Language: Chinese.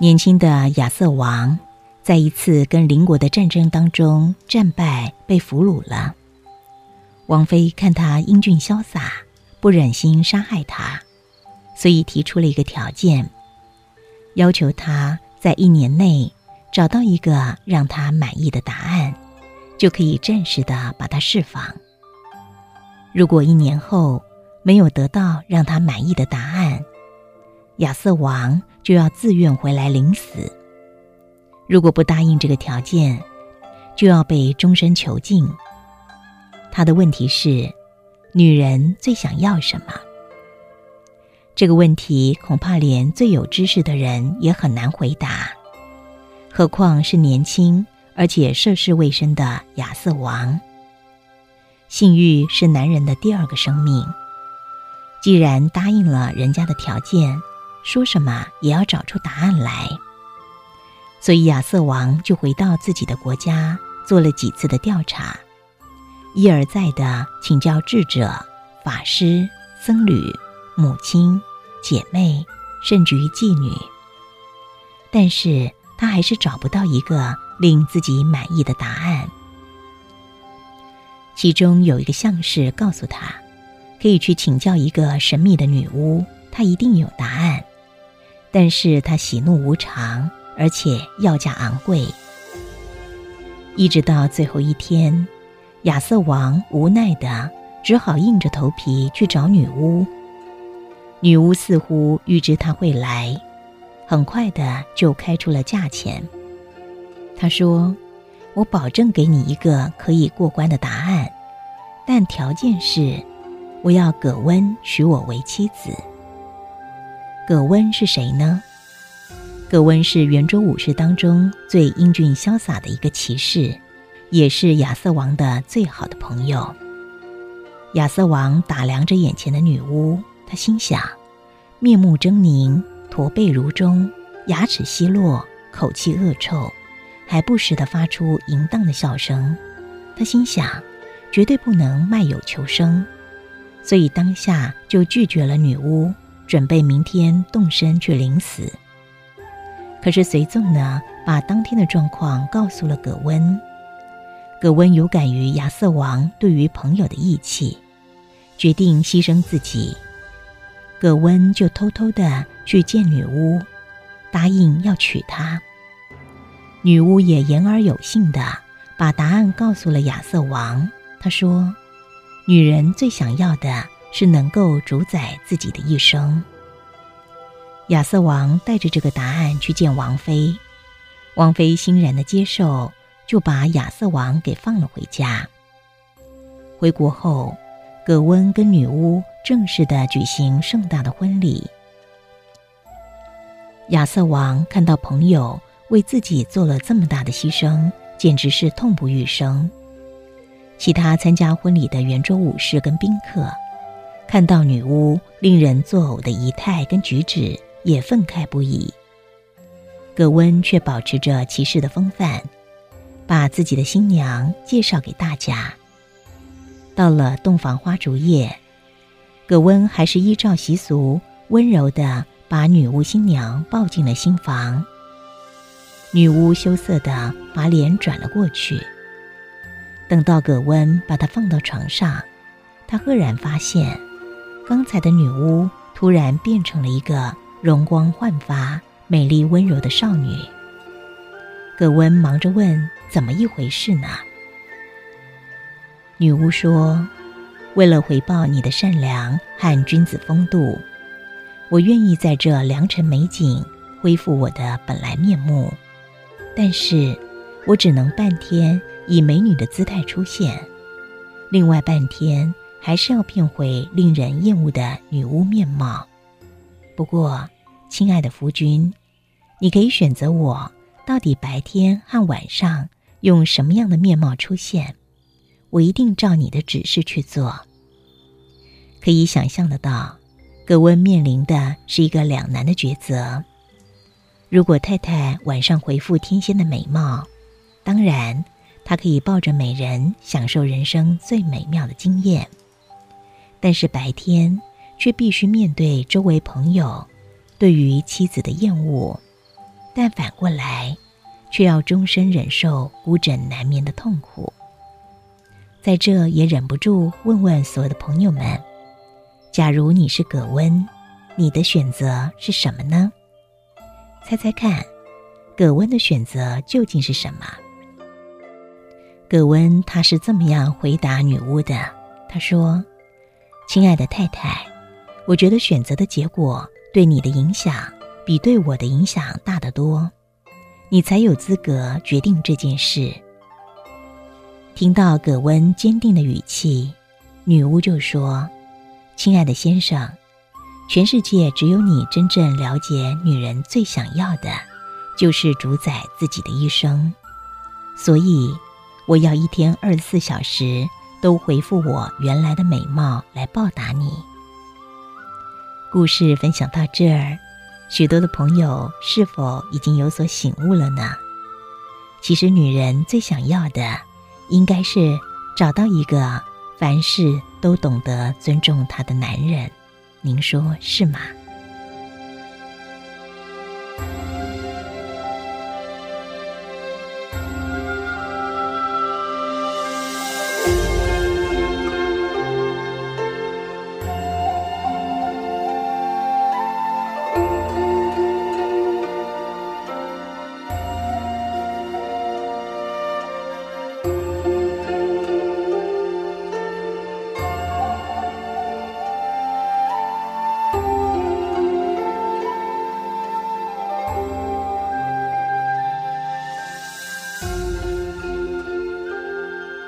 年轻的亚瑟王在一次跟邻国的战争当中战败，被俘虏了。王妃看他英俊潇洒，不忍心杀害他，所以提出了一个条件，要求他在一年内找到一个让他满意的答案，就可以暂时的把他释放。如果一年后没有得到让他满意的答案，亚瑟王就要自愿回来领死。如果不答应这个条件，就要被终身囚禁。他的问题是：女人最想要什么？这个问题恐怕连最有知识的人也很难回答，何况是年轻而且涉世未深的亚瑟王。性欲是男人的第二个生命，既然答应了人家的条件。说什么也要找出答案来，所以亚瑟王就回到自己的国家，做了几次的调查，一而再的请教智者、法师、僧侣、母亲、姐妹，甚至于妓女。但是他还是找不到一个令自己满意的答案。其中有一个相士告诉他，可以去请教一个神秘的女巫，她一定有答案。但是他喜怒无常，而且要价昂贵。一直到最后一天，亚瑟王无奈的只好硬着头皮去找女巫。女巫似乎预知他会来，很快的就开出了价钱。他说：“我保证给你一个可以过关的答案，但条件是，我要葛温娶我为妻子。”葛温是谁呢？葛温是圆桌武士当中最英俊潇洒的一个骑士，也是亚瑟王的最好的朋友。亚瑟王打量着眼前的女巫，他心想：面目狰狞，驼背如钟，牙齿稀落，口气恶臭，还不时地发出淫荡的笑声。他心想，绝对不能卖友求生，所以当下就拒绝了女巫。准备明天动身去领死。可是随从呢，把当天的状况告诉了葛温。葛温有感于亚瑟王对于朋友的义气，决定牺牲自己。葛温就偷偷的去见女巫，答应要娶她。女巫也言而有信的把答案告诉了亚瑟王。她说：“女人最想要的。”是能够主宰自己的一生。亚瑟王带着这个答案去见王妃，王妃欣然的接受，就把亚瑟王给放了回家。回国后，葛温跟女巫正式的举行盛大的婚礼。亚瑟王看到朋友为自己做了这么大的牺牲，简直是痛不欲生。其他参加婚礼的圆桌武士跟宾客。看到女巫令人作呕的仪态跟举止，也愤慨不已。葛温却保持着骑士的风范，把自己的新娘介绍给大家。到了洞房花烛夜，葛温还是依照习俗，温柔的把女巫新娘抱进了新房。女巫羞涩的把脸转了过去。等到葛温把她放到床上，她赫然发现。刚才的女巫突然变成了一个容光焕发、美丽温柔的少女。葛温忙着问：“怎么一回事呢？”女巫说：“为了回报你的善良和君子风度，我愿意在这良辰美景恢复我的本来面目，但是我只能半天以美女的姿态出现，另外半天。”还是要变回令人厌恶的女巫面貌。不过，亲爱的夫君，你可以选择我到底白天和晚上用什么样的面貌出现，我一定照你的指示去做。可以想象得到，葛温面临的是一个两难的抉择。如果太太晚上恢复天仙的美貌，当然，他可以抱着美人享受人生最美妙的经验。但是白天却必须面对周围朋友对于妻子的厌恶，但反过来，却要终身忍受孤枕难眠的痛苦。在这也忍不住问问所有的朋友们：假如你是葛温，你的选择是什么呢？猜猜看，葛温的选择究竟是什么？葛温他是这么样回答女巫的：“他说，亲爱的太太，我觉得选择的结果对你的影响比对我的影响大得多，你才有资格决定这件事。”听到葛温坚定的语气，女巫就说：“亲爱的先生，全世界只有你真正了解女人最想要的，就是主宰自己的一生，所以。”我要一天二十四小时都回复我原来的美貌来报答你。故事分享到这儿，许多的朋友是否已经有所醒悟了呢？其实，女人最想要的，应该是找到一个凡事都懂得尊重她的男人。您说是吗？